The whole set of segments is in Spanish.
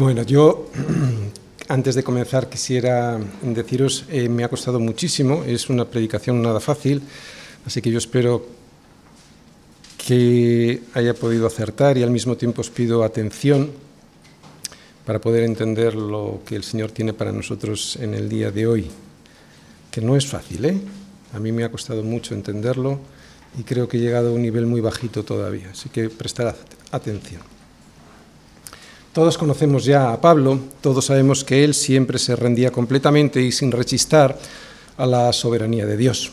Bueno, yo antes de comenzar quisiera deciros, eh, me ha costado muchísimo, es una predicación nada fácil, así que yo espero que haya podido acertar y al mismo tiempo os pido atención para poder entender lo que el Señor tiene para nosotros en el día de hoy, que no es fácil, ¿eh? A mí me ha costado mucho entenderlo y creo que he llegado a un nivel muy bajito todavía, así que prestar atención. Todos conocemos ya a Pablo, todos sabemos que él siempre se rendía completamente y sin rechistar a la soberanía de Dios.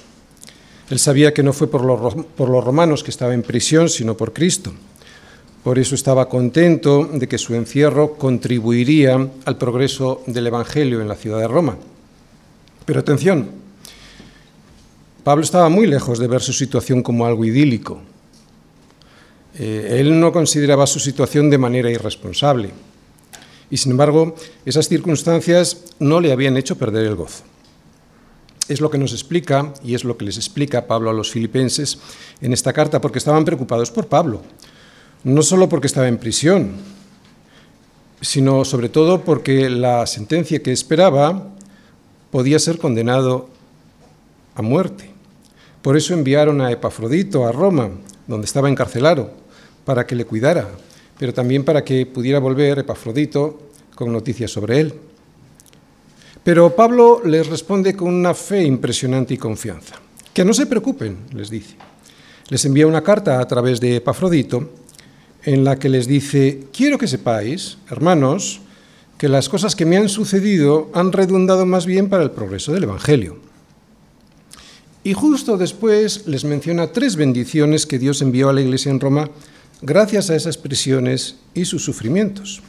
Él sabía que no fue por los, por los romanos que estaba en prisión, sino por Cristo. Por eso estaba contento de que su encierro contribuiría al progreso del Evangelio en la ciudad de Roma. Pero atención, Pablo estaba muy lejos de ver su situación como algo idílico. Eh, él no consideraba su situación de manera irresponsable. Y sin embargo, esas circunstancias no le habían hecho perder el gozo. Es lo que nos explica y es lo que les explica Pablo a los filipenses en esta carta, porque estaban preocupados por Pablo. No solo porque estaba en prisión, sino sobre todo porque la sentencia que esperaba podía ser condenado a muerte. Por eso enviaron a Epafrodito a Roma, donde estaba encarcelado, para que le cuidara, pero también para que pudiera volver Epafrodito con noticias sobre él. Pero Pablo les responde con una fe impresionante y confianza. Que no se preocupen, les dice. Les envía una carta a través de Epafrodito en la que les dice, quiero que sepáis, hermanos, que las cosas que me han sucedido han redundado más bien para el progreso del Evangelio. Y justo después les menciona tres bendiciones que Dios envió a la iglesia en Roma gracias a esas prisiones y sus sufrimientos.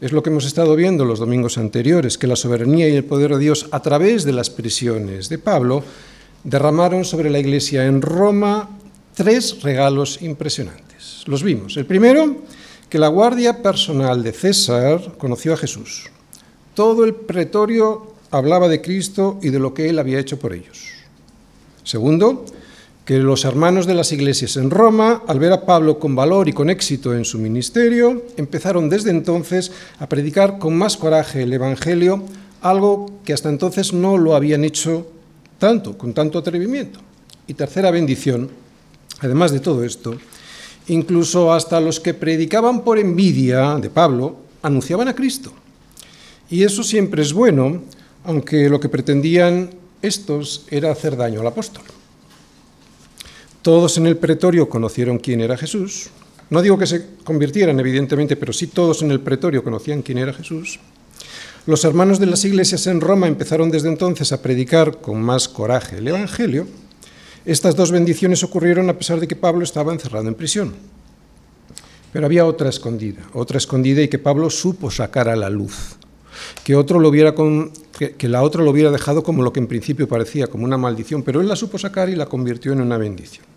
Es lo que hemos estado viendo los domingos anteriores, que la soberanía y el poder de Dios a través de las prisiones de Pablo derramaron sobre la iglesia en Roma tres regalos impresionantes. Los vimos. El primero, que la guardia personal de César conoció a Jesús. Todo el pretorio hablaba de Cristo y de lo que él había hecho por ellos. Segundo, que los hermanos de las iglesias en Roma, al ver a Pablo con valor y con éxito en su ministerio, empezaron desde entonces a predicar con más coraje el Evangelio, algo que hasta entonces no lo habían hecho tanto, con tanto atrevimiento. Y tercera bendición, además de todo esto, incluso hasta los que predicaban por envidia de Pablo, anunciaban a Cristo. Y eso siempre es bueno, aunque lo que pretendían estos era hacer daño al apóstol. Todos en el pretorio conocieron quién era Jesús. No digo que se convirtieran, evidentemente, pero sí todos en el pretorio conocían quién era Jesús. Los hermanos de las iglesias en Roma empezaron desde entonces a predicar con más coraje el Evangelio. Estas dos bendiciones ocurrieron a pesar de que Pablo estaba encerrado en prisión. Pero había otra escondida, otra escondida y que Pablo supo sacar a la luz. Que, otro lo que, que la otra lo hubiera dejado como lo que en principio parecía como una maldición, pero él la supo sacar y la convirtió en una bendición.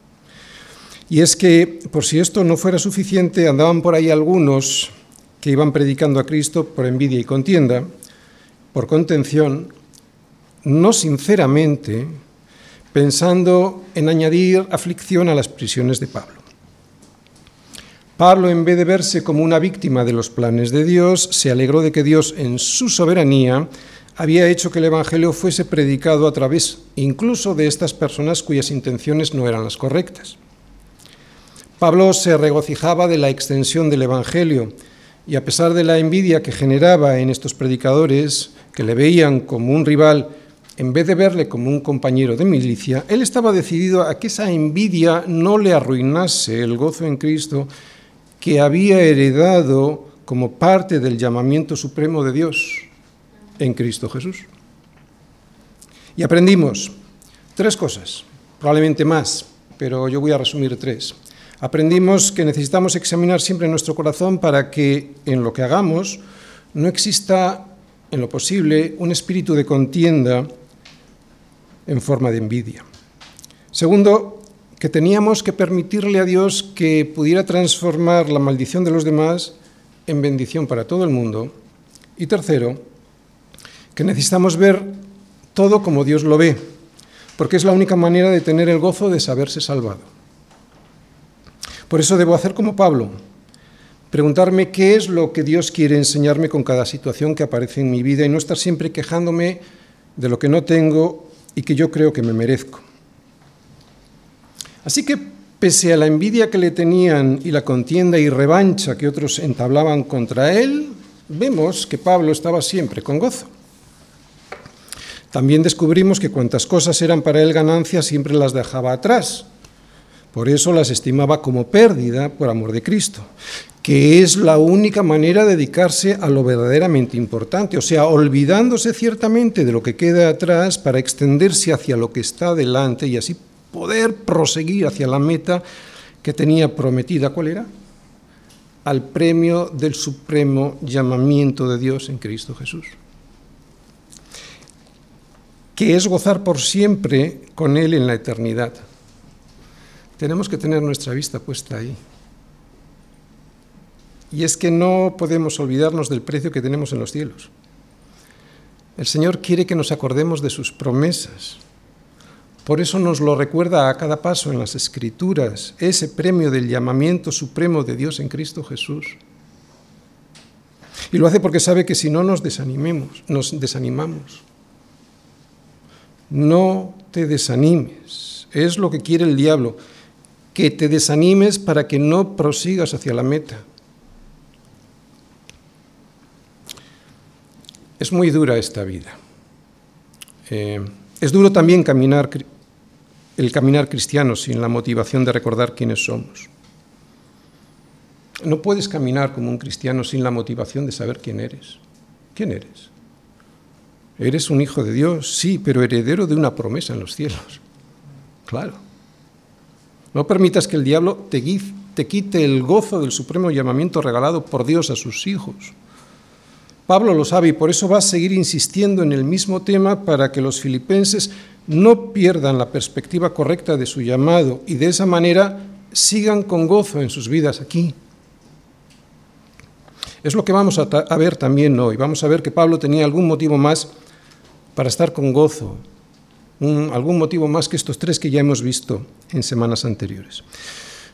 Y es que, por si esto no fuera suficiente, andaban por ahí algunos que iban predicando a Cristo por envidia y contienda, por contención, no sinceramente, pensando en añadir aflicción a las prisiones de Pablo. Pablo, en vez de verse como una víctima de los planes de Dios, se alegró de que Dios, en su soberanía, había hecho que el Evangelio fuese predicado a través incluso de estas personas cuyas intenciones no eran las correctas. Pablo se regocijaba de la extensión del Evangelio y a pesar de la envidia que generaba en estos predicadores, que le veían como un rival, en vez de verle como un compañero de milicia, él estaba decidido a que esa envidia no le arruinase el gozo en Cristo que había heredado como parte del llamamiento supremo de Dios en Cristo Jesús. Y aprendimos tres cosas, probablemente más, pero yo voy a resumir tres. Aprendimos que necesitamos examinar siempre nuestro corazón para que en lo que hagamos no exista, en lo posible, un espíritu de contienda en forma de envidia. Segundo, que teníamos que permitirle a Dios que pudiera transformar la maldición de los demás en bendición para todo el mundo. Y tercero, que necesitamos ver todo como Dios lo ve, porque es la única manera de tener el gozo de saberse salvado. Por eso debo hacer como Pablo, preguntarme qué es lo que Dios quiere enseñarme con cada situación que aparece en mi vida y no estar siempre quejándome de lo que no tengo y que yo creo que me merezco. Así que, pese a la envidia que le tenían y la contienda y revancha que otros entablaban contra él, vemos que Pablo estaba siempre con gozo. También descubrimos que cuantas cosas eran para él ganancia siempre las dejaba atrás. Por eso las estimaba como pérdida por amor de Cristo, que es la única manera de dedicarse a lo verdaderamente importante, o sea, olvidándose ciertamente de lo que queda atrás para extenderse hacia lo que está delante y así poder proseguir hacia la meta que tenía prometida. ¿Cuál era? Al premio del supremo llamamiento de Dios en Cristo Jesús que es gozar por siempre con Él en la eternidad. Tenemos que tener nuestra vista puesta ahí. Y es que no podemos olvidarnos del precio que tenemos en los cielos. El Señor quiere que nos acordemos de sus promesas. Por eso nos lo recuerda a cada paso en las Escrituras, ese premio del llamamiento supremo de Dios en Cristo Jesús. Y lo hace porque sabe que si no nos desanimemos, nos desanimamos. No te desanimes. Es lo que quiere el diablo, que te desanimes para que no prosigas hacia la meta. Es muy dura esta vida. Eh, es duro también caminar, el caminar cristiano sin la motivación de recordar quiénes somos. No puedes caminar como un cristiano sin la motivación de saber quién eres. ¿Quién eres? Eres un hijo de Dios, sí, pero heredero de una promesa en los cielos. Claro. No permitas que el diablo te, te quite el gozo del supremo llamamiento regalado por Dios a sus hijos. Pablo lo sabe y por eso va a seguir insistiendo en el mismo tema para que los filipenses no pierdan la perspectiva correcta de su llamado y de esa manera sigan con gozo en sus vidas aquí. Es lo que vamos a, ver también hoy. Vamos a ver que Pablo tenía algún motivo más para estar con gozo, algún motivo más que estos tres que ya hemos visto en semanas anteriores.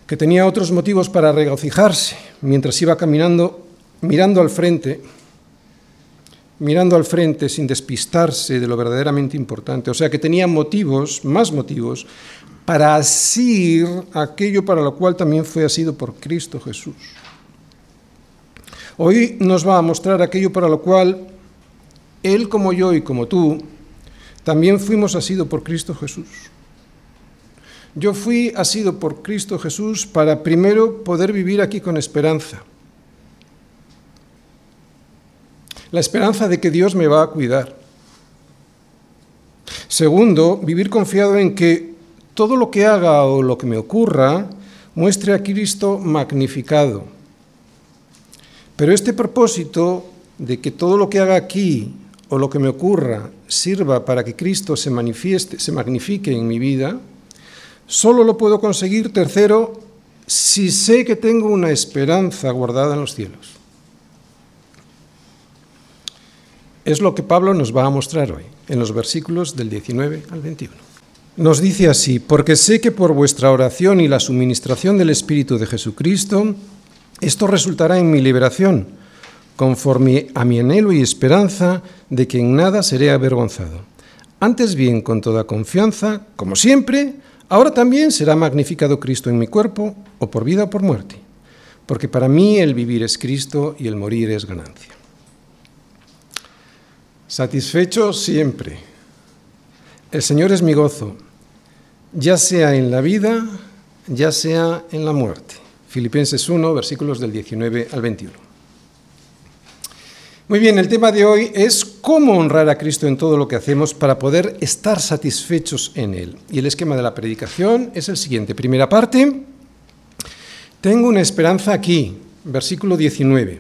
Que tenía otros motivos para regocijarse mientras iba caminando, mirando al frente, mirando al frente sin despistarse de lo verdaderamente importante. O sea, que tenía motivos, más motivos, para asir aquello para lo cual también fue asido por Cristo Jesús. Hoy nos va a mostrar aquello para lo cual él como yo y como tú, también fuimos asidos por Cristo Jesús. Yo fui asido por Cristo Jesús para primero poder vivir aquí con esperanza. La esperanza de que Dios me va a cuidar. Segundo, vivir confiado en que todo lo que haga o lo que me ocurra muestre a Cristo magnificado. Pero este propósito de que todo lo que haga aquí o lo que me ocurra sirva para que Cristo se manifieste, se magnifique en mi vida, solo lo puedo conseguir, tercero, si sé que tengo una esperanza guardada en los cielos. Es lo que Pablo nos va a mostrar hoy, en los versículos del 19 al 21. Nos dice así, porque sé que por vuestra oración y la suministración del Espíritu de Jesucristo, esto resultará en mi liberación conforme a mi anhelo y esperanza de que en nada seré avergonzado. Antes bien, con toda confianza, como siempre, ahora también será magnificado Cristo en mi cuerpo, o por vida o por muerte, porque para mí el vivir es Cristo y el morir es ganancia. Satisfecho siempre. El Señor es mi gozo, ya sea en la vida, ya sea en la muerte. Filipenses 1, versículos del 19 al 21. Muy bien, el tema de hoy es cómo honrar a Cristo en todo lo que hacemos para poder estar satisfechos en Él. Y el esquema de la predicación es el siguiente. Primera parte, tengo una esperanza aquí, versículo 19.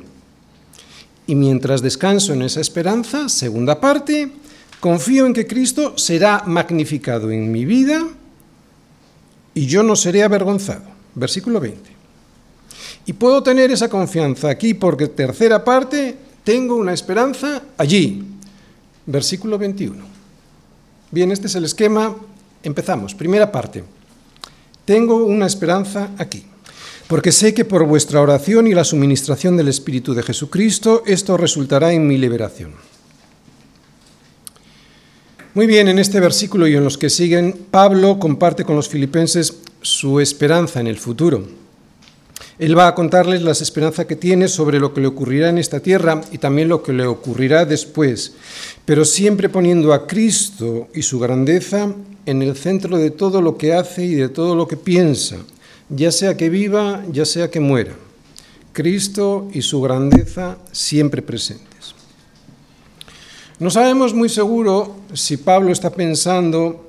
Y mientras descanso en esa esperanza, segunda parte, confío en que Cristo será magnificado en mi vida y yo no seré avergonzado. Versículo 20. Y puedo tener esa confianza aquí porque tercera parte, tengo una esperanza allí. Versículo 21. Bien, este es el esquema. Empezamos. Primera parte. Tengo una esperanza aquí. porque sé que por vuestra oración y la suministración del Espíritu de Jesucristo esto resultará en mi liberación. Muy bien, en este versículo y en los que siguen, Pablo comparte con los filipenses su esperanza en el futuro. Él va a contarles las esperanzas que tiene sobre lo que le ocurrirá en esta tierra y también lo que le ocurrirá después, pero siempre poniendo a Cristo y su grandeza en el centro de todo lo que hace y de todo lo que piensa, ya sea que viva, ya sea que muera. Cristo y su grandeza siempre presentes. No sabemos muy seguro si Pablo está pensando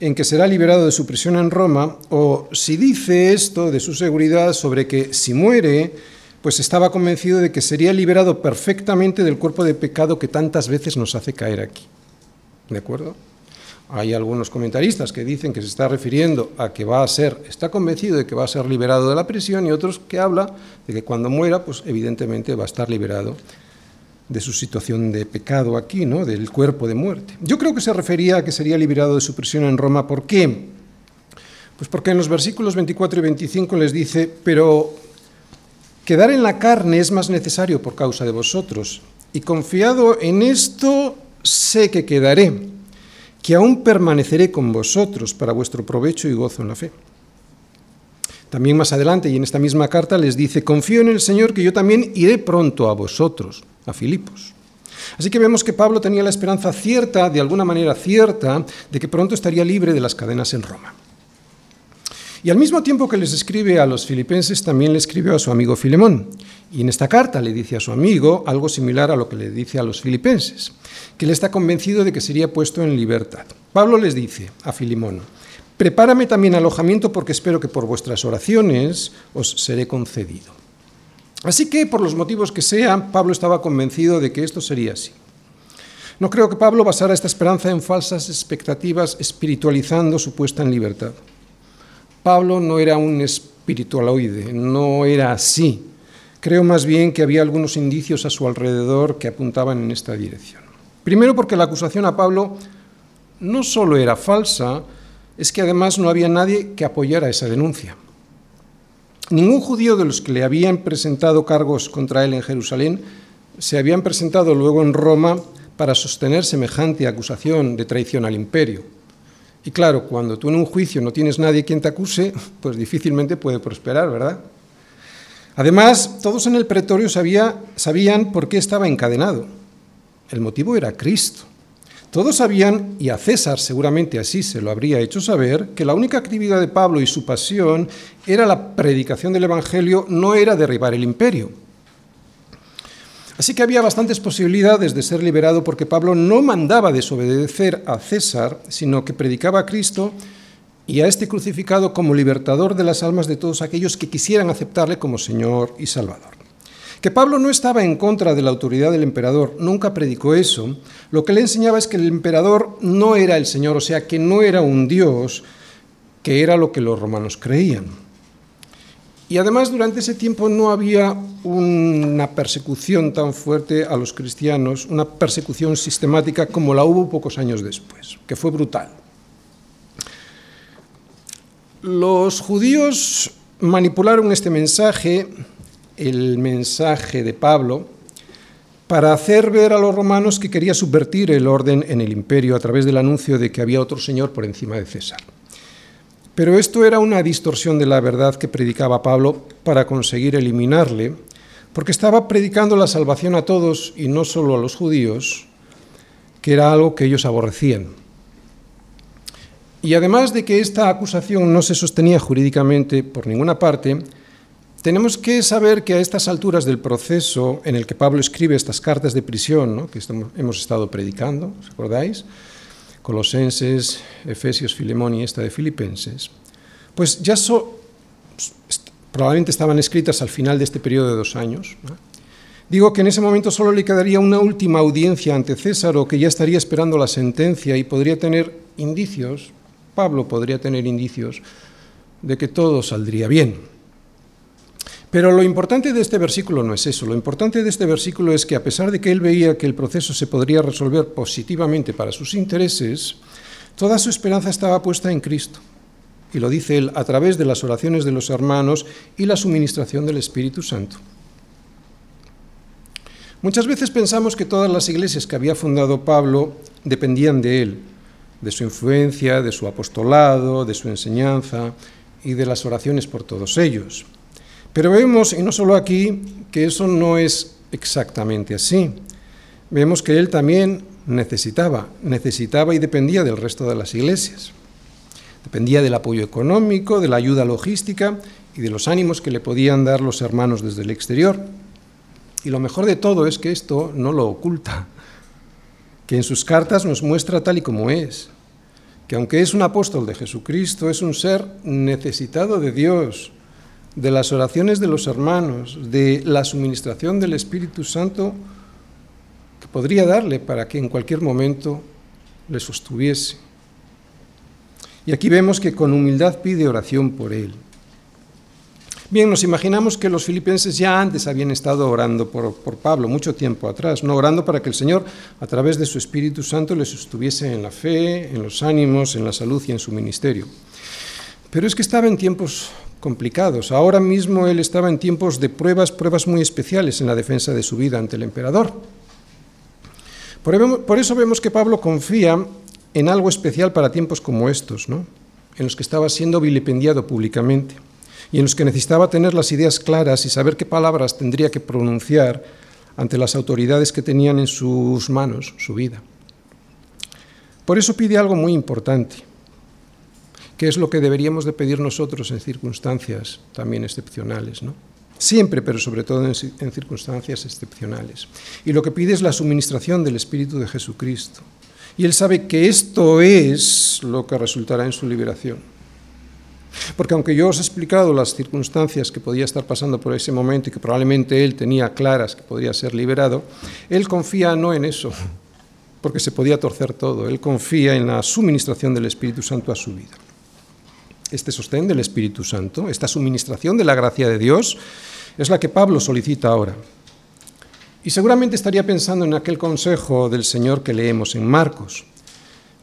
en que será liberado de su prisión en Roma o si dice esto de su seguridad sobre que si muere, pues estaba convencido de que sería liberado perfectamente del cuerpo de pecado que tantas veces nos hace caer aquí. ¿De acuerdo? Hay algunos comentaristas que dicen que se está refiriendo a que va a ser, está convencido de que va a ser liberado de la prisión y otros que habla de que cuando muera, pues evidentemente va a estar liberado de su situación de pecado aquí, ¿no? del cuerpo de muerte. Yo creo que se refería a que sería liberado de su prisión en Roma. ¿Por qué? Pues porque en los versículos 24 y 25 les dice, pero quedar en la carne es más necesario por causa de vosotros, y confiado en esto sé que quedaré que aún permaneceré con vosotros para vuestro provecho y gozo en la fe. También más adelante y en esta misma carta les dice, confío en el Señor que yo también iré pronto a vosotros, a Filipos. Así que vemos que Pablo tenía la esperanza cierta, de alguna manera cierta, de que pronto estaría libre de las cadenas en Roma. Y al mismo tiempo que les escribe a los filipenses, también le escribió a su amigo Filemón. Y en esta carta le dice a su amigo algo similar a lo que le dice a los filipenses que él está convencido de que sería puesto en libertad. Pablo les dice a Filimón, prepárame también alojamiento porque espero que por vuestras oraciones os seré concedido. Así que, por los motivos que sean, Pablo estaba convencido de que esto sería así. No creo que Pablo basara esta esperanza en falsas expectativas, espiritualizando su puesta en libertad. Pablo no era un espiritualoide, no era así. Creo más bien que había algunos indicios a su alrededor que apuntaban en esta dirección. Primero porque la acusación a Pablo no solo era falsa, es que además no había nadie que apoyara esa denuncia. Ningún judío de los que le habían presentado cargos contra él en Jerusalén se habían presentado luego en Roma para sostener semejante acusación de traición al imperio. Y claro, cuando tú en un juicio no tienes nadie quien te acuse, pues difícilmente puede prosperar, ¿verdad? Además, todos en el pretorio sabían por qué estaba encadenado. El motivo era Cristo. Todos sabían, y a César seguramente así se lo habría hecho saber, que la única actividad de Pablo y su pasión era la predicación del Evangelio, no era derribar el imperio. Así que había bastantes posibilidades de ser liberado porque Pablo no mandaba desobedecer a César, sino que predicaba a Cristo y a este crucificado como libertador de las almas de todos aquellos que quisieran aceptarle como Señor y Salvador. Que Pablo no estaba en contra de la autoridad del emperador, nunca predicó eso. Lo que le enseñaba es que el emperador no era el Señor, o sea, que no era un Dios, que era lo que los romanos creían. Y además durante ese tiempo no había una persecución tan fuerte a los cristianos, una persecución sistemática como la hubo pocos años después, que fue brutal. Los judíos manipularon este mensaje el mensaje de Pablo para hacer ver a los romanos que quería subvertir el orden en el imperio a través del anuncio de que había otro señor por encima de César. Pero esto era una distorsión de la verdad que predicaba Pablo para conseguir eliminarle, porque estaba predicando la salvación a todos y no solo a los judíos, que era algo que ellos aborrecían. Y además de que esta acusación no se sostenía jurídicamente por ninguna parte, tenemos que saber que a estas alturas del proceso en el que Pablo escribe estas cartas de prisión, que hemos estado predicando, ¿os acordáis? Colosenses, Efesios, Filemón y esta de Filipenses, pues ya probablemente estaban escritas al final de este periodo de dos años. Digo que en ese momento solo le quedaría una última audiencia ante César o que ya estaría esperando la sentencia y podría tener indicios, Pablo podría tener indicios de que todo saldría bien. Pero lo importante de este versículo no es eso, lo importante de este versículo es que a pesar de que él veía que el proceso se podría resolver positivamente para sus intereses, toda su esperanza estaba puesta en Cristo. y lo dice él, a través de las oraciones de los hermanos y la suministración del Espíritu Santo. Muchas veces pensamos que todas las iglesias que había fundado Pablo dependían de él, de su influencia, de su apostolado, de su enseñanza y de las oraciones por todos ellos. Pero vemos, y no solo aquí, que eso no es exactamente así. Vemos que él también necesitaba, necesitaba y dependía del resto de las iglesias. Dependía del apoyo económico, de la ayuda logística y de los ánimos que le podían dar los hermanos desde el exterior. Y lo mejor de todo es que esto no lo oculta, que en sus cartas nos muestra tal y como es, que aunque es un apóstol de Jesucristo, es un ser necesitado de Dios, de las oraciones de los hermanos, de la suministración del Espíritu Santo que podría darle para que en cualquier momento le sostuviese. Y aquí vemos que con humildad pide oración por él. Bien, nos imaginamos que los filipenses ya antes habían estado orando por, Pablo, mucho tiempo atrás, no orando para que el Señor, a través de su Espíritu Santo, les sostuviese en la fe, en los ánimos, en la salud y en su ministerio. Pero es que estaba en tiempos complicados. Ahora mismo él estaba en tiempos de pruebas, pruebas muy especiales en la defensa de su vida ante el emperador. Por eso vemos que Pablo confía en algo especial para tiempos como estos, ¿no? en los que estaba siendo vilipendiado públicamente y en los que necesitaba tener las ideas claras y saber qué palabras tendría que pronunciar ante las autoridades que tenían en sus manos su vida. Por eso pide algo muy importante, que es lo que deberíamos de pedir nosotros en circunstancias también excepcionales, ¿no? Siempre, pero sobre todo en, en circunstancias excepcionales. Y lo que pide es la suministración del Espíritu de Jesucristo, y él sabe que esto es lo que resultará en su liberación. Porque aunque yo os he explicado las circunstancias que podía estar pasando por ese momento y que probablemente él tenía claras que podría ser liberado, él confía no en eso, porque se podía torcer todo, él confía en la suministración del Espíritu Santo a su vida. Este sostén del Espíritu Santo, esta suministración de la gracia de Dios, es la que Pablo solicita ahora. Y seguramente estaría pensando en aquel consejo del Señor que leemos en Marcos,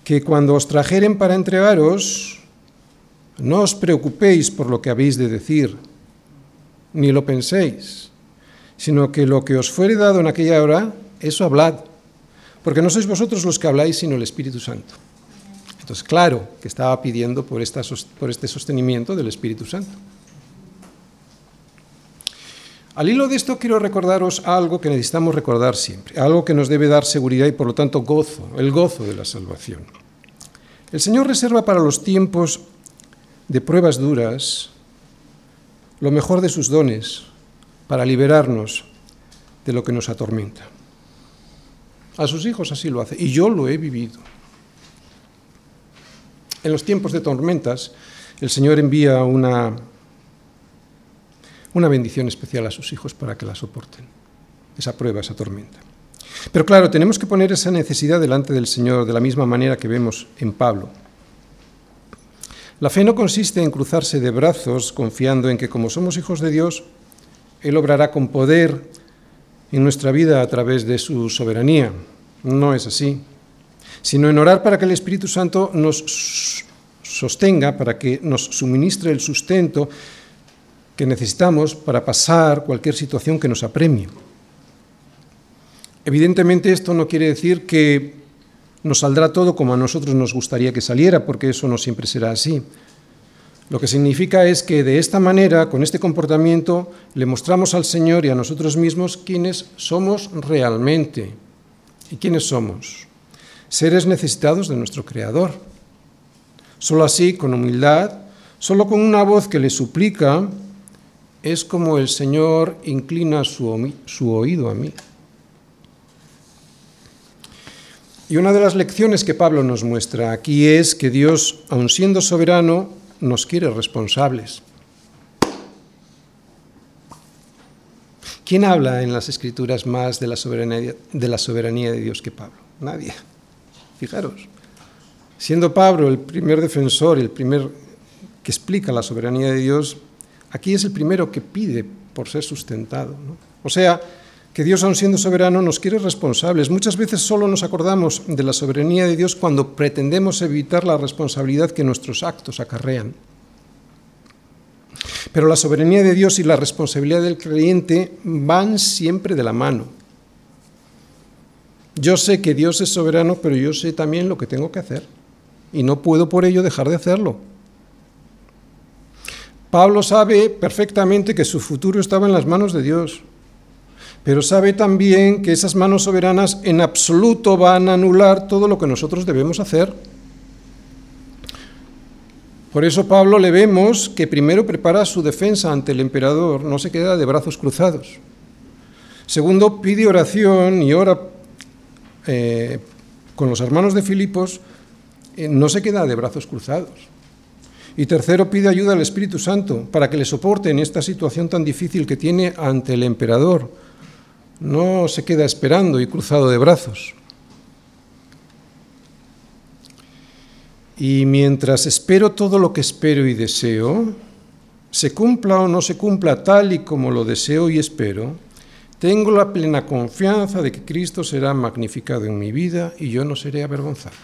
que cuando os trajeren para entregaros, no os preocupéis por lo que habéis de decir, ni lo penséis, sino que lo que os fuere dado en aquella hora, eso hablad, porque no sois vosotros los que habláis, sino el Espíritu Santo. Claro que estaba pidiendo por, por este sostenimiento del Espíritu Santo. Al hilo de esto quiero recordaros algo que necesitamos recordar siempre, algo que nos debe dar seguridad y por lo tanto gozo, el gozo de la salvación. El Señor reserva para los tiempos de pruebas duras lo mejor de sus dones para liberarnos de lo que nos atormenta. A sus hijos así lo hace y yo lo he vivido. En los tiempos de tormentas, el Señor envía una una bendición especial a sus hijos para que la soporten, esa prueba, esa tormenta. Pero claro, tenemos que poner esa necesidad delante del Señor de la misma manera que vemos en Pablo. La fe no consiste en cruzarse de brazos confiando en que como somos hijos de Dios, Él obrará con poder en nuestra vida a través de su soberanía. No es así, sino en orar para que el Espíritu Santo nos sostenga, para que nos suministre el sustento que necesitamos para pasar cualquier situación que nos apremie. Evidentemente esto no quiere decir que nos saldrá todo como a nosotros nos gustaría que saliera, porque eso no siempre será así. Lo que significa es que de esta manera, con este comportamiento, le mostramos al Señor y a nosotros mismos quiénes somos realmente. ¿Y quiénes somos? Seres necesitados de nuestro Creador. Solo así, con humildad, solo con una voz que le suplica, es como el Señor inclina su, oído a mí. Y una de las lecciones que Pablo nos muestra aquí es que Dios, aun siendo soberano, nos quiere responsables. ¿Quién habla en las escrituras más de la soberanía de, la soberanía de Dios que Pablo? Nadie. Fijaros. Siendo Pablo el primer defensor, el primer que explica la soberanía de Dios, Aquí es el primero que pide por ser sustentado. O sea, que Dios, aun siendo soberano, nos quiere responsables. Muchas veces solo nos acordamos de la soberanía de Dios cuando pretendemos evitar la responsabilidad que nuestros actos acarrean. Pero la soberanía de Dios y la responsabilidad del creyente van siempre de la mano. Yo sé que Dios es soberano, pero yo sé también lo que tengo que hacer. Y no puedo por ello dejar de hacerlo. Pablo sabe perfectamente que su futuro estaba en las manos de Dios, pero sabe también que esas manos soberanas en absoluto van a anular todo lo que nosotros debemos hacer. Por eso Pablo le vemos que primero prepara su defensa ante el emperador, no se queda de brazos cruzados. Segundo, pide oración y ora eh, con los hermanos de Filipos, eh, no se queda de brazos cruzados. Y tercero, pide ayuda al Espíritu Santo para que le soporte en esta situación tan difícil que tiene ante el emperador. No se queda esperando y cruzado de brazos. Y mientras espero todo lo que espero y deseo, se cumpla o no se cumpla tal y como lo deseo y espero, tengo la plena confianza de que Cristo será magnificado en mi vida y yo no seré avergonzado.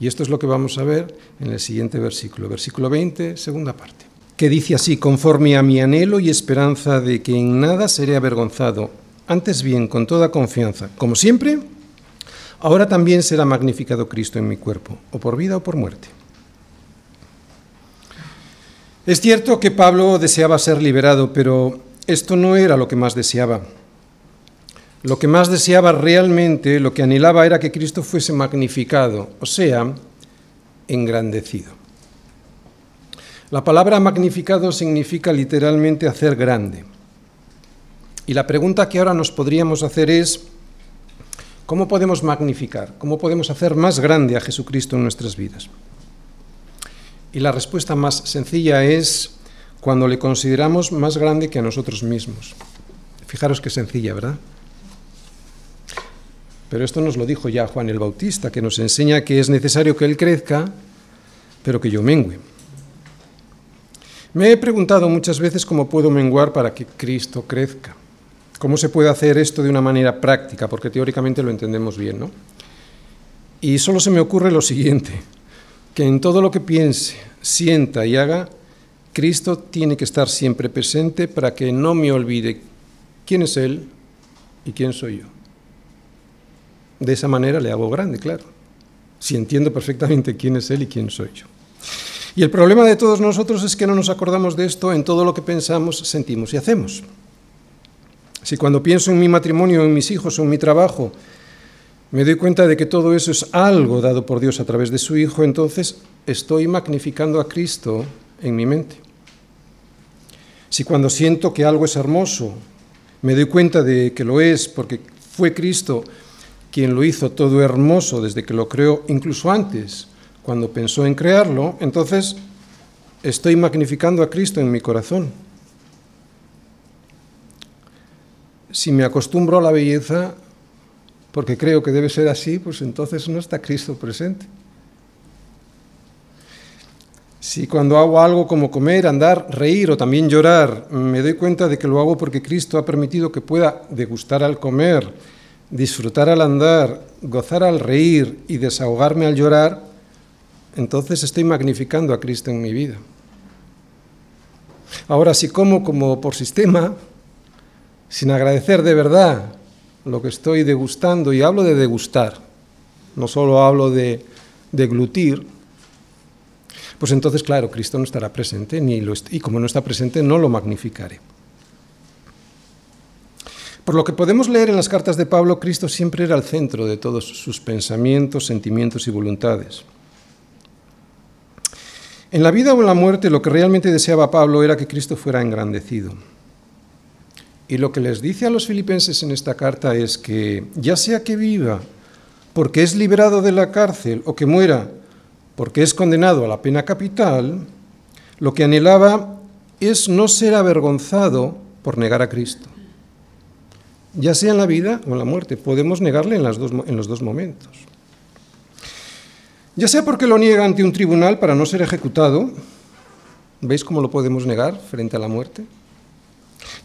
Y esto es lo que vamos a ver en el siguiente versículo, versículo 20, segunda parte, que dice así, conforme a mi anhelo y esperanza de que en nada seré avergonzado, antes bien, con toda confianza, como siempre, Ahora también será magnificado Cristo en mi cuerpo, o por vida o por muerte. Es cierto que Pablo deseaba ser liberado, pero esto no era lo que más deseaba. Lo que más deseaba realmente, lo que anhelaba era que Cristo fuese magnificado, o sea, engrandecido. La palabra magnificado significa literalmente hacer grande. Y la pregunta que ahora nos podríamos hacer es, ¿Cómo podemos magnificar? ¿Cómo podemos hacer más grande a Jesucristo en nuestras vidas? Y la respuesta más sencilla es cuando le consideramos más grande que a nosotros mismos. Fijaros qué sencilla, ¿verdad? Pero esto nos lo dijo ya Juan el Bautista, que nos enseña que es necesario que Él crezca, pero que yo mengüe. Me he preguntado muchas veces cómo puedo menguar para que Cristo crezca. ¿Cómo se puede hacer esto de una manera práctica? Porque teóricamente lo entendemos bien, ¿no? Y solo se me ocurre lo siguiente, que en todo lo que piense, sienta y haga, Cristo tiene que estar siempre presente para que no me olvide quién es Él y quién soy yo. De esa manera le hago grande, claro, si entiendo perfectamente quién es Él y quién soy yo. Y el problema de todos nosotros es que no nos acordamos de esto en todo lo que pensamos, sentimos y hacemos. Si cuando pienso en mi matrimonio, en mis hijos o en mi trabajo, me doy cuenta de que todo eso es algo dado por Dios a través de su Hijo, entonces estoy magnificando a Cristo en mi mente. Si cuando siento que algo es hermoso, me doy cuenta de que lo es porque fue Cristo quien lo hizo todo hermoso desde que lo creó, incluso antes, cuando pensó en crearlo, entonces estoy magnificando a Cristo en mi corazón. si me acostumbro a la belleza porque creo que debe ser así, pues entonces no está Cristo presente. Si cuando hago algo como comer, andar, reír o también llorar, me doy cuenta de que lo hago porque Cristo ha permitido que pueda degustar al comer, disfrutar al andar, gozar al reír y desahogarme al llorar, entonces estoy magnificando a Cristo en mi vida. Ahora, si como como por sistema, sin agradecer de verdad lo que estoy degustando, y hablo de degustar, no solo hablo de deglutir, pues entonces, claro, Cristo no estará presente, y como no está presente, no lo magnificaré. Por lo que podemos leer en las cartas de Pablo, Cristo siempre era el centro de todos sus pensamientos, sentimientos y voluntades. En la vida o en la muerte, lo que realmente deseaba Pablo era que Cristo fuera engrandecido. Y lo que les dice a los filipenses en esta carta es que ya sea que viva porque es liberado de la cárcel o que muera porque es condenado a la pena capital, lo que anhelaba es no ser avergonzado por negar a Cristo. Ya sea en la vida o en la muerte, podemos negarle en, los dos momentos. Ya sea porque lo niega ante un tribunal para no ser ejecutado, ¿veis cómo lo podemos negar frente a la muerte?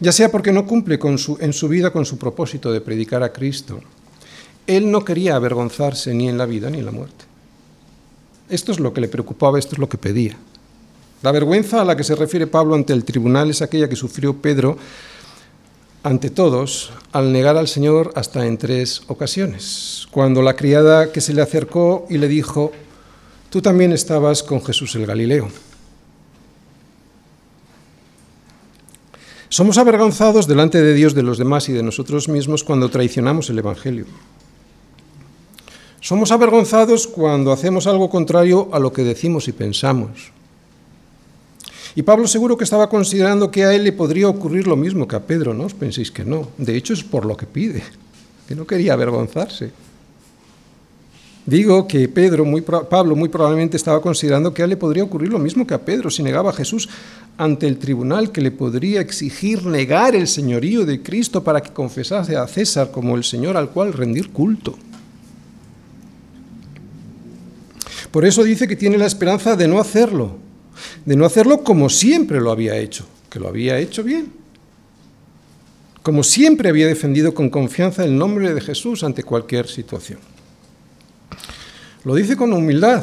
ya sea porque no cumple en su vida con su propósito de predicar a Cristo. Él no quería avergonzarse ni en la vida ni en la muerte. Esto es lo que le preocupaba, esto es lo que pedía. La vergüenza a la que se refiere Pablo ante el tribunal es aquella que sufrió Pedro ante todos al negar al Señor hasta en tres ocasiones. Cuando la criada que se le acercó y le dijo, tú también estabas con Jesús el Galileo. Somos avergonzados delante de Dios, de los demás y de nosotros mismos cuando traicionamos el Evangelio. Somos avergonzados cuando hacemos algo contrario a lo que decimos y pensamos. Y Pablo seguro que estaba considerando que a él le podría ocurrir lo mismo que a Pedro, ¿no os penséis que no? De hecho es por lo que pide, que no quería avergonzarse. Digo que Pedro, Pablo muy probablemente estaba considerando que a él le podría ocurrir lo mismo que a Pedro si negaba a Jesús ante el tribunal que le podría exigir negar el señorío de Cristo para que confesase a César como el Señor al cual rendir culto. Por eso dice que tiene la esperanza de no hacerlo, de no hacerlo como siempre lo había hecho, que lo había hecho bien. Como siempre había defendido con confianza el nombre de Jesús ante cualquier situación. Lo dice con humildad.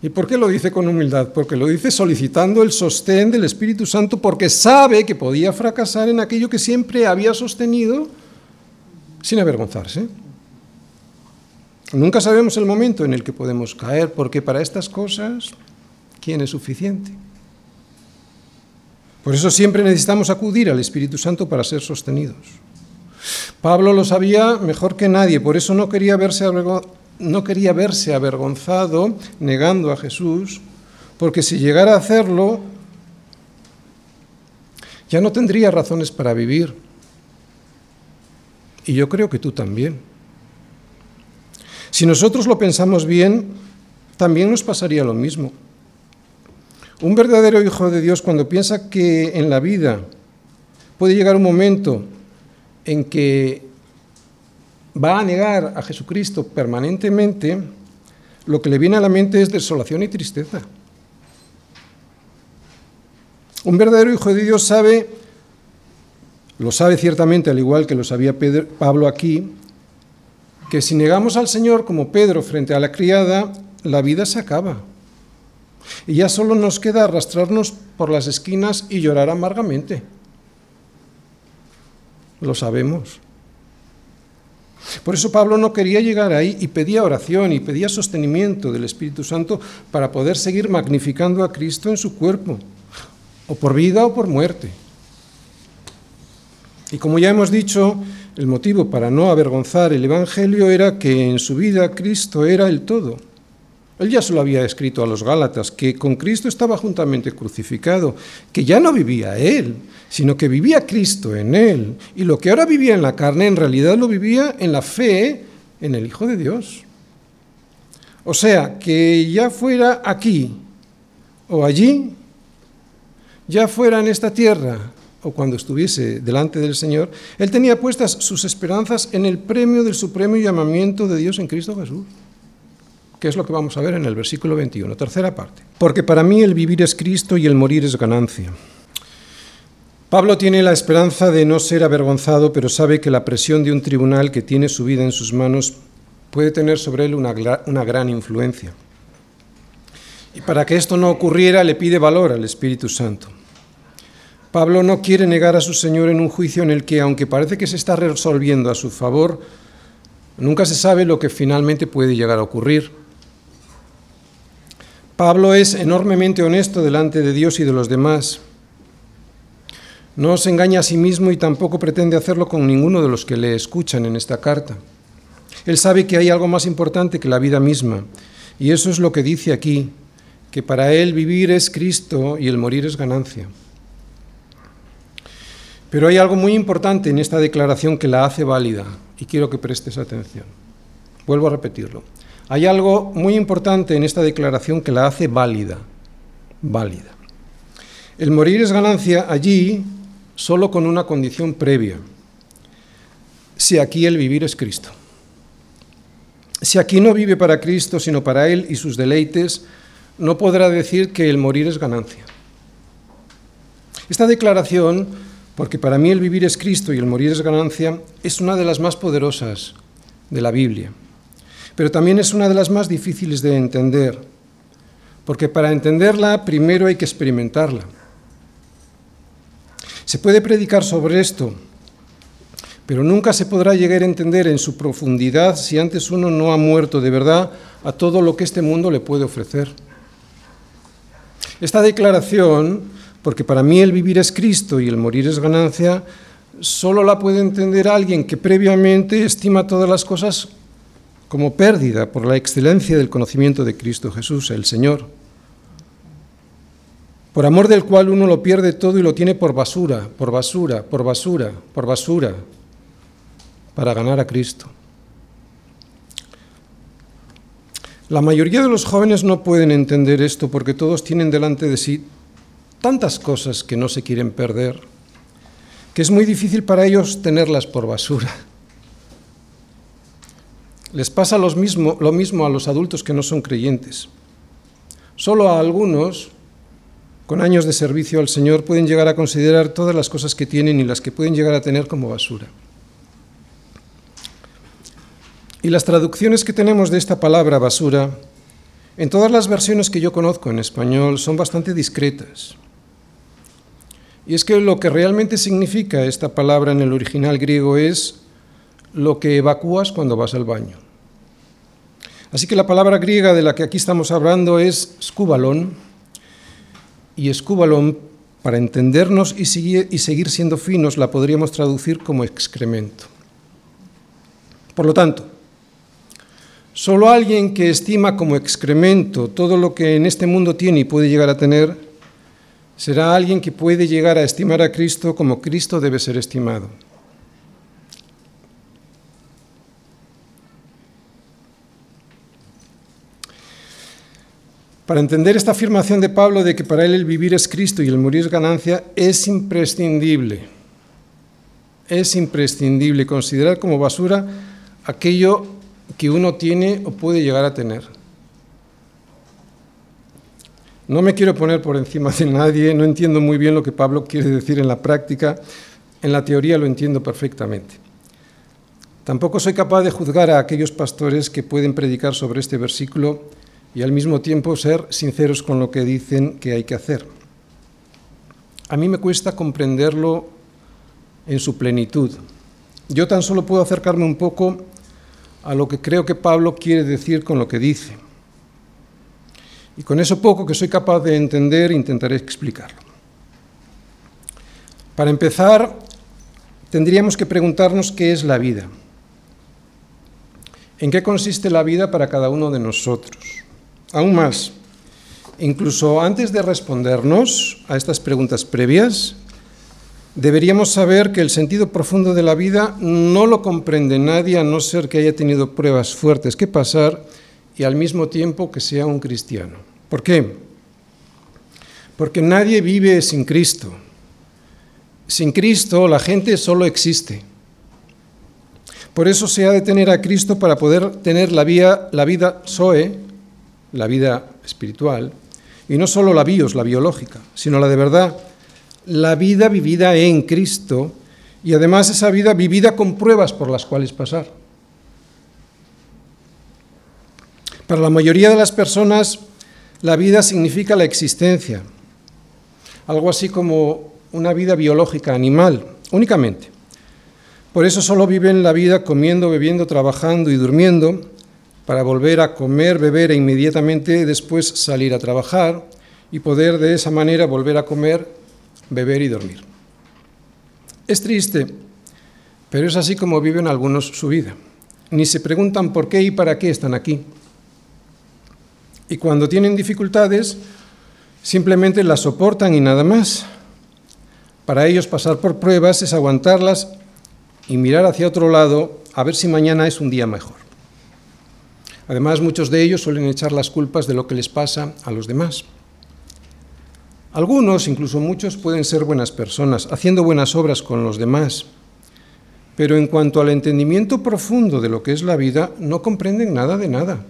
¿Y por qué lo dice con humildad? Porque lo dice solicitando el sostén del Espíritu Santo porque sabe que podía fracasar en aquello que siempre había sostenido sin avergonzarse. Nunca sabemos el momento en el que podemos caer porque para estas cosas ¿quién es suficiente? Por eso siempre necesitamos acudir al Espíritu Santo para ser sostenidos. Pablo lo sabía mejor que nadie, por eso no quería verse, no quería verse avergonzado negando a Jesús, porque si llegara a hacerlo, ya no tendría razones para vivir. Y yo creo que tú también. Si nosotros lo pensamos bien, también nos pasaría lo mismo. Un verdadero hijo de Dios cuando piensa que en la vida puede llegar un momento en que va a negar a Jesucristo permanentemente, lo que le viene a la mente es desolación y tristeza. Un verdadero hijo de Dios sabe, lo sabe ciertamente, al igual que lo sabía Pablo aquí, que si negamos al Señor como Pedro frente a la criada, la vida se acaba. Y ya solo nos queda arrastrarnos por las esquinas y llorar amargamente. Lo sabemos. Por eso Pablo no quería llegar ahí y pedía oración y pedía sostenimiento del Espíritu Santo para poder seguir magnificando a Cristo en su cuerpo, o por vida o por muerte. Y como ya hemos dicho, el motivo para no avergonzar el Evangelio era que en su vida Cristo era el todo. Él ya se lo había escrito a los Gálatas, que con Cristo estaba juntamente crucificado, que ya no vivía Él, sino que vivía Cristo en Él. Y lo que ahora vivía en la carne, en realidad lo vivía en la fe en el Hijo de Dios. O sea, que ya fuera aquí o allí, ya fuera en esta tierra o cuando estuviese delante del Señor, Él tenía puestas sus esperanzas en el premio del supremo llamamiento de Dios en Cristo Jesús que es lo que vamos a ver en el versículo 21, tercera parte. Porque para mí el vivir es Cristo y el morir es ganancia. Pablo tiene la esperanza de no ser avergonzado, pero sabe que la presión de un tribunal que tiene su vida en sus manos puede tener sobre él una, una gran influencia. Y para que esto no ocurriera, le pide valor al Espíritu Santo. Pablo no quiere negar a su Señor en un juicio en el que, aunque parece que se está resolviendo a su favor, nunca se sabe lo que finalmente puede llegar a ocurrir. Pablo es enormemente honesto delante de Dios y de los demás. No se engaña a sí mismo y tampoco pretende hacerlo con ninguno de los que le escuchan en esta carta. Él sabe que hay algo más importante que la vida misma, y eso es lo que dice aquí, que para él vivir es Cristo y el morir es ganancia. Pero hay algo muy importante en esta declaración que la hace válida, y quiero que prestes atención. Vuelvo a repetirlo. Hay algo muy importante en esta declaración que la hace válida, válida. El morir es ganancia allí solo con una condición previa. Si aquí el vivir es Cristo. Si aquí no vive para Cristo, sino para Él y sus deleites, no podrá decir que el morir es ganancia. Esta declaración, porque para mí el vivir es Cristo y el morir es ganancia, es una de las más poderosas de la Biblia pero también es una de las más difíciles de entender, porque para entenderla primero hay que experimentarla. Se puede predicar sobre esto, pero nunca se podrá llegar a entender en su profundidad si antes uno no ha muerto de verdad a todo lo que este mundo le puede ofrecer. Esta declaración, porque para mí el vivir es Cristo y el morir es ganancia, solo la puede entender alguien que previamente estima todas las cosas como pérdida por la excelencia del conocimiento de Cristo Jesús, el Señor, por amor del cual uno lo pierde todo y lo tiene por basura, por basura, por basura, por basura, para ganar a Cristo. La mayoría de los jóvenes no pueden entender esto porque todos tienen delante de sí tantas cosas que no se quieren perder, que es muy difícil para ellos tenerlas por basura. Les pasa lo mismo, a los adultos que no son creyentes. Solo a algunos, con años de servicio al Señor, pueden llegar a considerar todas las cosas que tienen y las que pueden llegar a tener como basura. Y las traducciones que tenemos de esta palabra basura, en todas las versiones que yo conozco en español, son bastante discretas. Y es que lo que realmente significa esta palabra en el original griego es lo que evacúas cuando vas al baño. Así que la palabra griega de la que aquí estamos hablando es skubalón, y escúbalón, para entendernos y seguir siendo finos, la podríamos traducir como excremento. Por lo tanto, Solo alguien que estima como excremento todo lo que en este mundo tiene y puede llegar a tener, será alguien que puede llegar a estimar a Cristo como Cristo debe ser estimado. Para entender esta afirmación de Pablo de que para él el vivir es Cristo y el morir es ganancia, es imprescindible, es imprescindible considerar como basura aquello que uno tiene o puede llegar a tener. No me quiero poner por encima de nadie, no entiendo muy bien lo que Pablo quiere decir en la práctica, en la teoría lo entiendo perfectamente. Tampoco soy capaz de juzgar a aquellos pastores que pueden predicar sobre este versículo y al mismo tiempo ser sinceros con lo que dicen que hay que hacer. A mí me cuesta comprenderlo en su plenitud. Yo tan solo puedo acercarme un poco a lo que creo que Pablo quiere decir con lo que dice. Y con eso poco que soy capaz de entender intentaré explicarlo. Para empezar, tendríamos que preguntarnos qué es la vida. ¿En qué consiste la vida para cada uno de nosotros? Aún más, incluso antes de respondernos a estas preguntas previas, Deberíamos saber que el sentido profundo de la vida no lo comprende nadie a no ser que haya tenido pruebas fuertes que pasar y al mismo tiempo que sea un cristiano. ¿Por qué? Porque nadie vive sin Cristo. Sin Cristo la gente solo existe. Por eso se ha de tener a Cristo para poder tener la, vía, la vida Zoe, la vida espiritual, y no solo la bios, la biológica, sino la de verdad la vida vivida en Cristo y además esa vida vivida con pruebas por las cuales pasar. Para la mayoría de las personas, la vida significa la existencia, algo así como una vida biológica, animal, únicamente. Por eso solo viven la vida comiendo, bebiendo, trabajando y durmiendo, para volver a comer, beber e inmediatamente después salir a trabajar y poder de esa manera volver a comer beber y dormir. Es triste, pero es así como viven algunos su vida. Ni se preguntan por qué y para qué están aquí. Y cuando tienen dificultades, simplemente las soportan y nada más. Para ellos pasar por pruebas es aguantarlas y mirar hacia otro lado a ver si mañana es un día mejor. Además, muchos de ellos suelen echar las culpas de lo que les pasa a los demás. Algunos, incluso muchos, pueden ser buenas personas, haciendo buenas obras con los demás, pero en cuanto al entendimiento profundo de lo que es la vida, no comprenden nada de nada.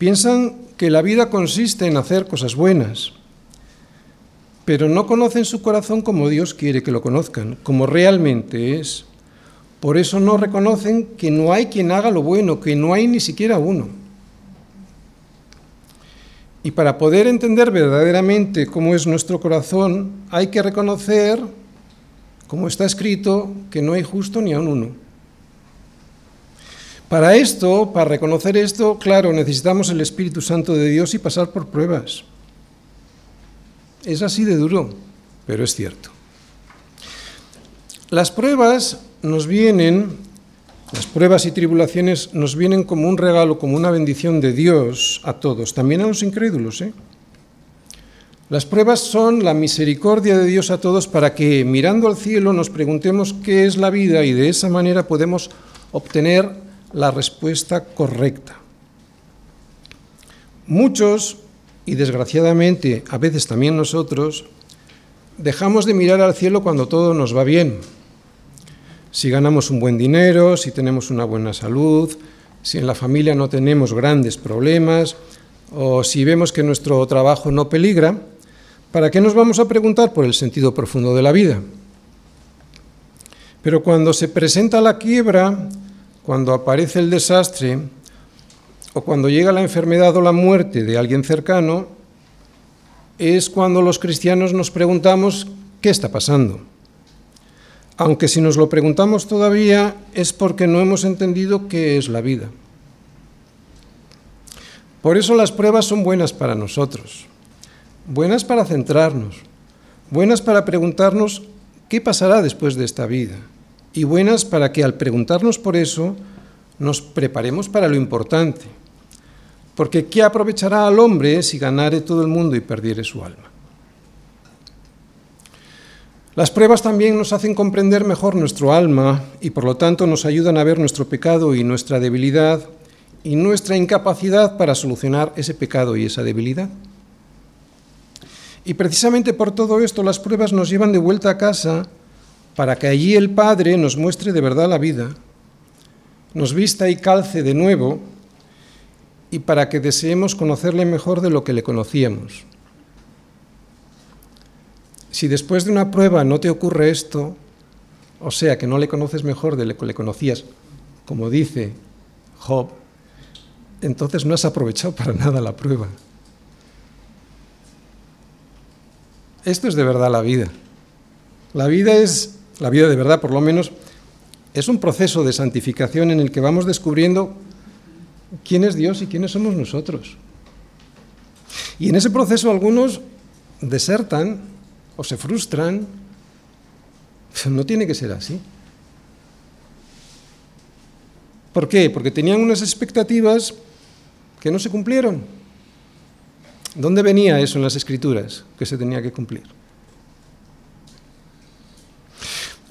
Piensan que la vida consiste en hacer cosas buenas, pero no conocen su corazón como Dios quiere que lo conozcan, como realmente es. Por eso no reconocen que no hay quien haga lo bueno, que no hay ni siquiera uno. Y para poder entender verdaderamente cómo es nuestro corazón, hay que reconocer, como está escrito, que no hay justo ni a un uno. Para esto, para reconocer esto, claro, necesitamos el Espíritu Santo de Dios y pasar por pruebas. Es así de duro, pero es cierto. Las pruebas nos vienen, las pruebas y tribulaciones nos vienen como un regalo, como una bendición de Dios a todos, también a los incrédulos. ¿eh? Las pruebas son la misericordia de Dios a todos para que mirando al cielo nos preguntemos qué es la vida y de esa manera podemos obtener la respuesta correcta. Muchos, y desgraciadamente a veces también nosotros, dejamos de mirar al cielo cuando todo nos va bien si ganamos un buen dinero, si tenemos una buena salud, si en la familia no tenemos grandes problemas o si vemos que nuestro trabajo no peligra, ¿para qué nos vamos a preguntar por el sentido profundo de la vida? Pero cuando se presenta la quiebra, cuando aparece el desastre o cuando llega la enfermedad o la muerte de alguien cercano, es cuando los cristianos nos preguntamos qué está pasando aunque si nos lo preguntamos todavía es porque no hemos entendido qué es la vida. Por eso las pruebas son buenas para nosotros, buenas para centrarnos, buenas para preguntarnos qué pasará después de esta vida y buenas para que al preguntarnos por eso nos preparemos para lo importante. Porque ¿qué aprovechará al hombre si ganare todo el mundo y perdiere su alma? Las pruebas también nos hacen comprender mejor nuestro alma y por lo tanto nos ayudan a ver nuestro pecado y nuestra debilidad y nuestra incapacidad para solucionar ese pecado y esa debilidad. Y precisamente por todo esto las pruebas nos llevan de vuelta a casa para que allí el Padre nos muestre de verdad la vida, nos vista y calce de nuevo y para que deseemos conocerle mejor de lo que le conocíamos. Si después de una prueba no te ocurre esto, o sea que no le conoces mejor de lo que le conocías, como dice Job, entonces no has aprovechado para nada la prueba. Esto es de verdad la vida. La vida es, la vida de verdad por lo menos, es un proceso de santificación en el que vamos descubriendo quién es Dios y quiénes somos nosotros. Y en ese proceso algunos desertan o se frustran. No tiene que ser así. ¿Por qué? Porque tenían unas expectativas que no se cumplieron. ¿Dónde venía eso en las escrituras que se tenía que cumplir?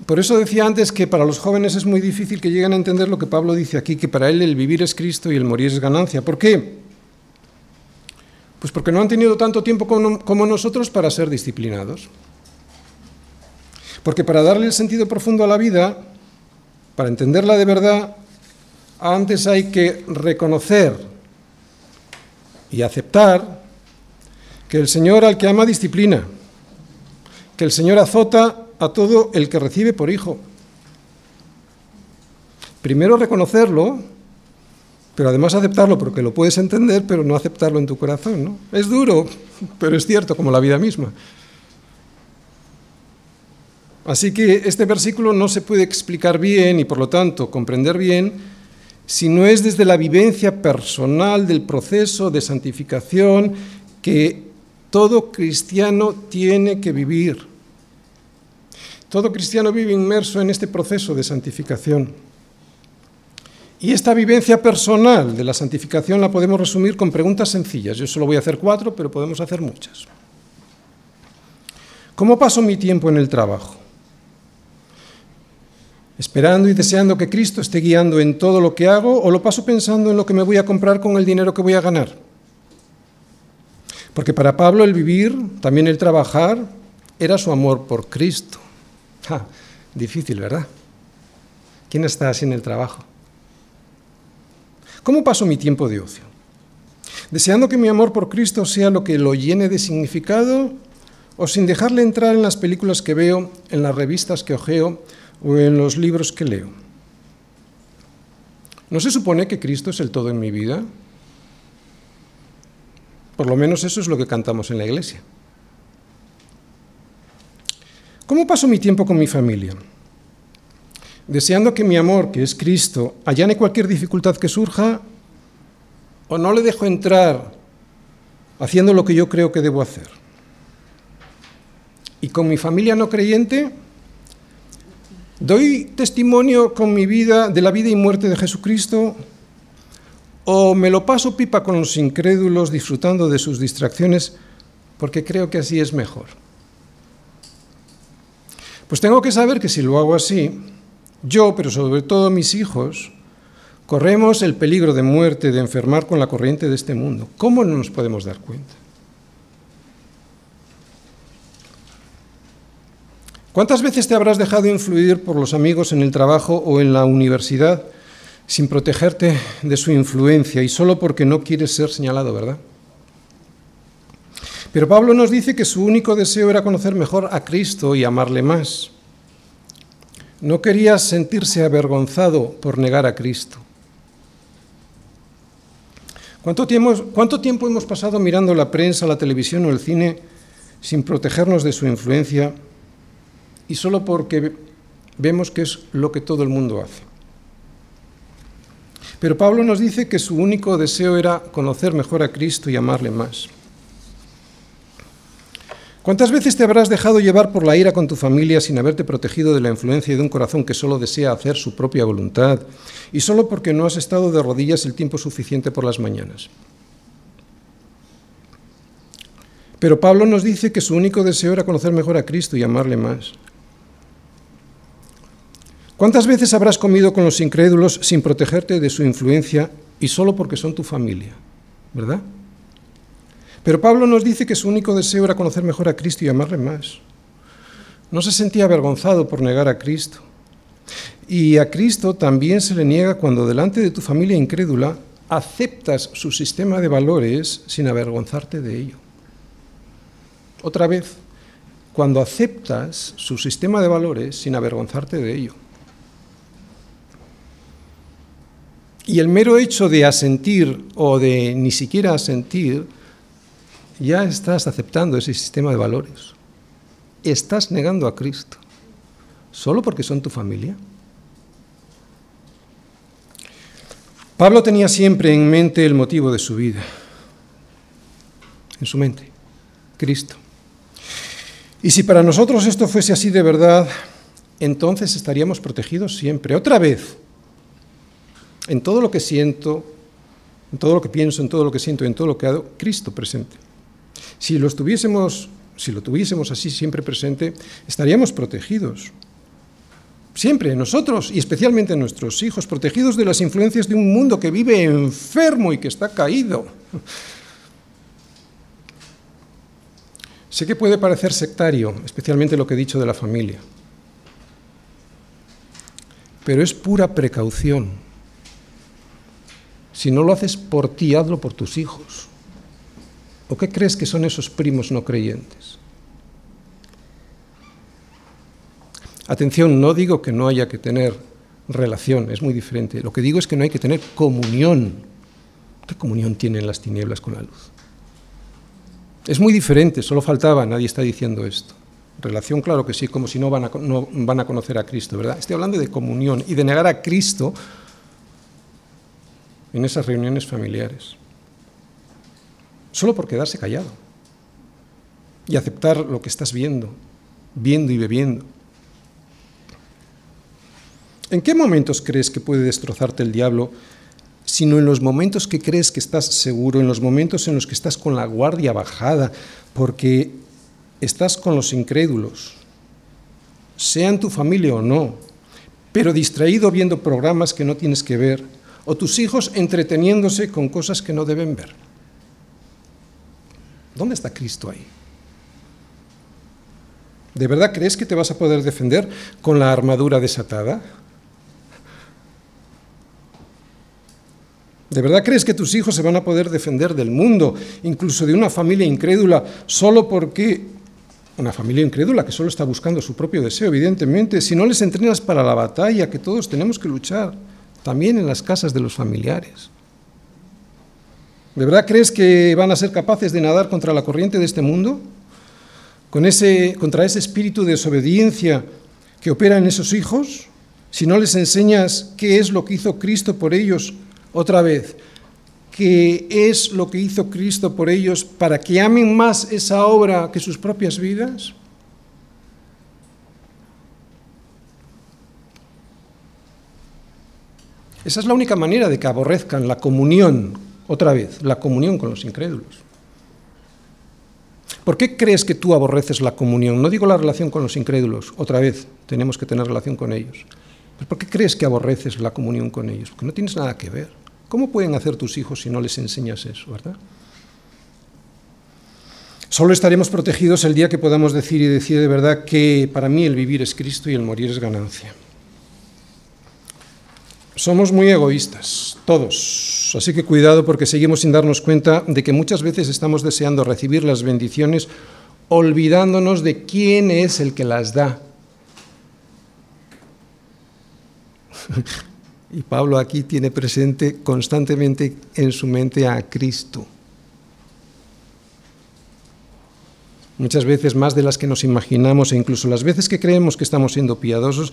Por eso decía antes que para los jóvenes es muy difícil que lleguen a entender lo que Pablo dice aquí, que para él el vivir es Cristo y el morir es ganancia. ¿Por qué? Pues porque no han tenido tanto tiempo como nosotros para ser disciplinados. Porque para darle el sentido profundo a la vida, para entenderla de verdad, antes hay que reconocer y aceptar que el Señor al que ama disciplina, que el Señor azota a todo el que recibe por hijo. Primero reconocerlo pero además aceptarlo porque lo puedes entender, pero no aceptarlo en tu corazón. ¿no? Es duro, pero es cierto, como la vida misma. Así que este versículo no se puede explicar bien y por lo tanto comprender bien si no es desde la vivencia personal del proceso de santificación que todo cristiano tiene que vivir. Todo cristiano vive inmerso en este proceso de santificación. Y esta vivencia personal de la santificación la podemos resumir con preguntas sencillas. Yo solo voy a hacer cuatro, pero podemos hacer muchas. ¿Cómo paso mi tiempo en el trabajo? ¿Esperando y deseando que Cristo esté guiando en todo lo que hago o lo paso pensando en lo que me voy a comprar con el dinero que voy a ganar? Porque para Pablo el vivir, también el trabajar, era su amor por Cristo. Difícil, ¿verdad? ¿Quién está así en el trabajo? ¿Cómo paso mi tiempo de ocio? ¿Deseando que mi amor por Cristo sea lo que lo llene de significado o sin dejarle entrar en las películas que veo, en las revistas que ojeo o en los libros que leo? ¿No se supone que Cristo es el todo en mi vida? Por lo menos eso es lo que cantamos en la iglesia. ¿Cómo paso mi tiempo con mi familia? Deseando que mi amor, que es Cristo, allane cualquier dificultad que surja, o no le dejo entrar haciendo lo que yo creo que debo hacer. Y con mi familia no creyente, doy testimonio con mi vida de la vida y muerte de Jesucristo, o me lo paso pipa con los incrédulos disfrutando de sus distracciones porque creo que así es mejor. Pues tengo que saber que si lo hago así, yo, pero sobre todo mis hijos, corremos el peligro de muerte, de enfermar con la corriente de este mundo. ¿Cómo no nos podemos dar cuenta? ¿Cuántas veces te habrás dejado influir por los amigos en el trabajo o en la universidad sin protegerte de su influencia y solo porque no quieres ser señalado, verdad? Pero Pablo nos dice que su único deseo era conocer mejor a Cristo y amarle más. No quería sentirse avergonzado por negar a Cristo. ¿Cuánto tiempo, ¿Cuánto tiempo, hemos pasado mirando la prensa, la televisión o el cine sin protegernos de su influencia y solo porque vemos que es lo que todo el mundo hace? Pero Pablo nos dice que su único deseo era conocer mejor a Cristo y amarle más. ¿Cuántas veces te habrás dejado llevar por la ira con tu familia sin haberte protegido de la influencia de un corazón que solo desea hacer su propia voluntad y solo porque no has estado de rodillas el tiempo suficiente por las mañanas? Pero Pablo nos dice que su único deseo era conocer mejor a Cristo y amarle más. ¿Cuántas veces habrás comido con los incrédulos sin protegerte de su influencia y solo porque son tu familia? ¿Verdad? Pero Pablo nos dice que su único deseo era conocer mejor a Cristo y amarle más. No se sentía avergonzado por negar a Cristo. Y a Cristo también se le niega cuando delante de tu familia incrédula aceptas su sistema de valores sin avergonzarte de ello. Otra vez, cuando aceptas su sistema de valores sin avergonzarte de ello. Y el mero hecho de asentir o de ni siquiera asentir, ya estás aceptando ese sistema de valores. Estás negando a Cristo, solo porque son tu familia. Pablo tenía siempre en mente el motivo de su vida, en su mente, Cristo. Y si para nosotros esto fuese así de verdad, entonces estaríamos protegidos siempre. Otra vez, en todo lo que siento, en todo lo que pienso, en todo lo que siento, en todo lo que hago, Cristo presente. Si lo estuviésemos, si lo tuviésemos así siempre presente, estaríamos protegidos. Siempre nosotros y especialmente nuestros hijos, protegidos de las influencias de un mundo que vive enfermo y que está caído. Sé que puede parecer sectario, especialmente lo que he dicho de la familia, pero es pura precaución. Si no lo haces por ti, hazlo por tus hijos. ¿O qué crees que son esos primos no creyentes? Atención, no digo que no haya que tener relación, es muy diferente. Lo que digo es que no hay que tener comunión. ¿Qué comunión tienen las tinieblas con la luz? Es muy diferente, solo faltaba, nadie está diciendo esto. Relación, claro que sí, como si no van a, no van a conocer a Cristo, ¿verdad? Estoy hablando de comunión y de negar a Cristo en esas reuniones familiares. Solo por quedarse callado y aceptar lo que estás viendo, viendo y bebiendo. ¿En qué momentos crees que puede destrozarte el diablo? Sino en los momentos que crees que estás seguro, en los momentos en los que estás con la guardia bajada, porque estás con los incrédulos, sean tu familia o no, pero distraído viendo programas que no tienes que ver, o tus hijos entreteniéndose con cosas que no deben ver. ¿Dónde está Cristo ahí? ¿De verdad crees que te vas a poder defender con la armadura desatada? ¿De verdad crees que tus hijos se van a poder defender del mundo, incluso de una familia incrédula, solo porque una familia incrédula que solo está buscando su propio deseo, evidentemente, si no les entrenas para la batalla que todos tenemos que luchar? también en las casas de los familiares. ¿De verdad crees que van a ser capaces de nadar contra la corriente de este mundo? Contra ese espíritu de desobediencia que opera en esos hijos? Si no les enseñas qué es lo que hizo Cristo por ellos, otra vez, qué es lo que hizo Cristo por ellos para que amen más esa obra que sus propias vidas? Esa es la única manera de que aborrezcan la comunión, otra vez, la comunión con los incrédulos. ¿Por qué crees que tú aborreces la comunión? No digo la relación con los incrédulos, otra vez, tenemos que tener relación con ellos. ¿Por qué crees que aborreces la comunión con ellos? Porque no tienes nada que ver. ¿Cómo pueden hacer tus hijos si no les enseñas eso, verdad? Solo estaremos protegidos el día que podamos decir y decir de verdad que para mí el vivir es Cristo y el morir es ganancia. Somos muy egoístas, todos, así que cuidado porque seguimos sin darnos cuenta de que muchas veces estamos deseando recibir las bendiciones olvidándonos de quién es el que las da. y Pablo aquí tiene presente constantemente en su mente a Cristo. Muchas veces más de las que nos imaginamos e incluso las veces que creemos que estamos siendo piadosos,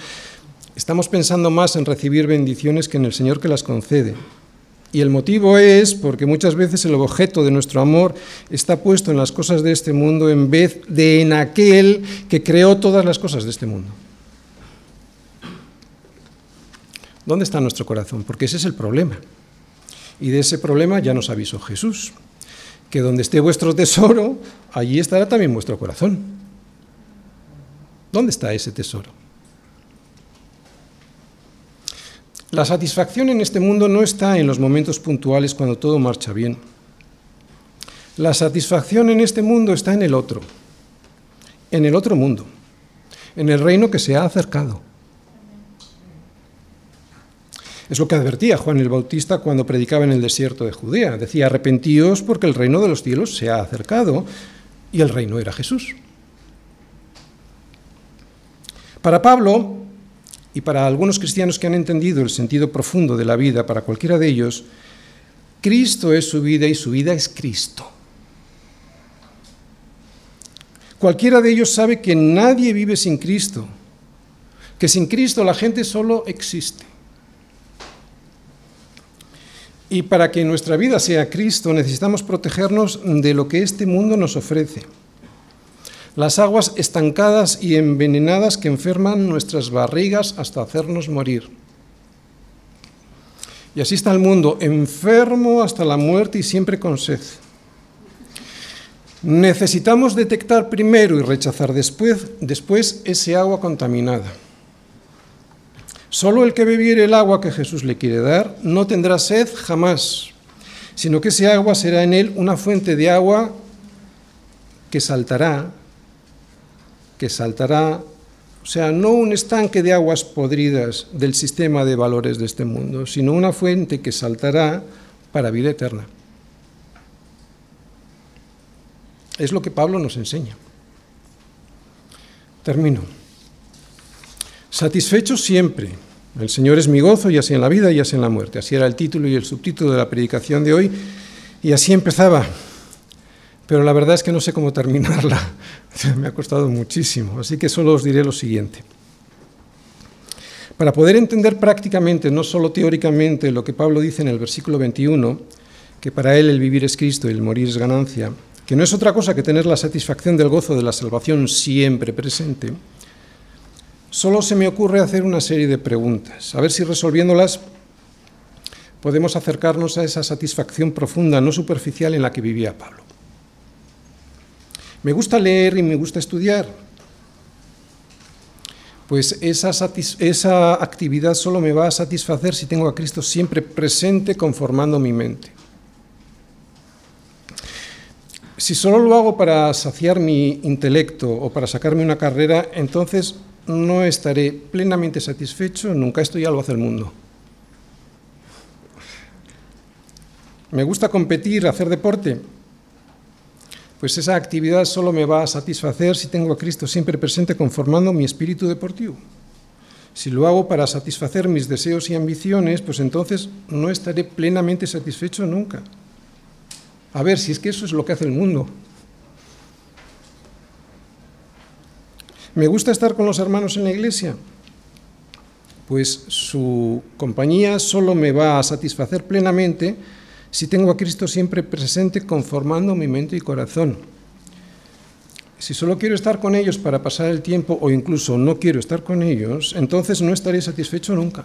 Estamos pensando más en recibir bendiciones que en el Señor que las concede. Y el motivo es porque muchas veces el objeto de nuestro amor está puesto en las cosas de este mundo en vez de en aquel que creó todas las cosas de este mundo. ¿Dónde está nuestro corazón? Porque ese es el problema. Y de ese problema ya nos avisó Jesús, que donde esté vuestro tesoro, allí estará también vuestro corazón. ¿Dónde está ese tesoro? La satisfacción en este mundo no está en los momentos puntuales cuando todo marcha bien. La satisfacción en este mundo está en el otro, en el otro mundo, en el reino que se ha acercado. Es lo que advertía Juan el Bautista cuando predicaba en el desierto de Judea. Decía, arrepentíos porque el reino de los cielos se ha acercado y el reino era Jesús. Para Pablo, y para algunos cristianos que han entendido el sentido profundo de la vida, para cualquiera de ellos, Cristo es su vida y su vida es Cristo. Cualquiera de ellos sabe que nadie vive sin Cristo, que sin Cristo la gente solo existe. Y para que nuestra vida sea Cristo necesitamos protegernos de lo que este mundo nos ofrece las aguas estancadas y envenenadas que enferman nuestras barrigas hasta hacernos morir. Y así está el mundo, enfermo hasta la muerte y siempre con sed. Necesitamos detectar primero y rechazar después, después ese agua contaminada. Solo el que bebiere el agua que Jesús le quiere dar no tendrá sed jamás, sino que ese agua será en él una fuente de agua que saltará que saltará, o sea, no un estanque de aguas podridas del sistema de valores de este mundo, sino una fuente que saltará para vida eterna. Es lo que Pablo nos enseña. Termino. Satisfecho siempre. El Señor es mi gozo, ya sea en la vida, ya sea en la muerte. Así era el título y el subtítulo de la predicación de hoy. Y así empezaba pero la verdad es que no sé cómo terminarla. Me ha costado muchísimo, así que solo os diré lo siguiente. Para poder entender prácticamente, no solo teóricamente, lo que Pablo dice en el versículo 21, que para él el vivir es Cristo y el morir es ganancia, que no es otra cosa que tener la satisfacción del gozo de la salvación siempre presente, solo se me ocurre hacer una serie de preguntas, a ver si resolviéndolas podemos acercarnos a esa satisfacción profunda, no superficial en la que vivía Pablo. Me gusta leer y me gusta estudiar. Pues esa, esa actividad solo me va a satisfacer si tengo a Cristo siempre presente conformando mi mente. Si solo lo hago para saciar mi intelecto o para sacarme una carrera, entonces no estaré plenamente satisfecho, nunca esto ya lo hace el mundo. Me gusta competir, hacer deporte, pues esa actividad solo me va a satisfacer si tengo a Cristo siempre presente conformando mi espíritu deportivo. Si lo hago para satisfacer mis deseos y ambiciones, pues entonces no estaré plenamente satisfecho nunca. A ver, si es que eso es lo que hace el mundo. ¿Me gusta estar con los hermanos en la iglesia? Pues su compañía solo me va a satisfacer plenamente si tengo a Cristo siempre presente conformando mi mente y corazón. Si solo quiero estar con ellos para pasar el tiempo o incluso no quiero estar con ellos, entonces no estaré satisfecho nunca.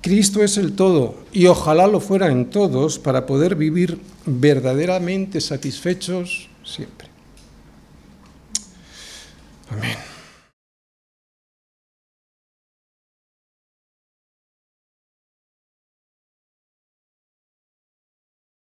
Cristo es el todo y ojalá lo fuera en todos para poder vivir verdaderamente satisfechos siempre. Amén.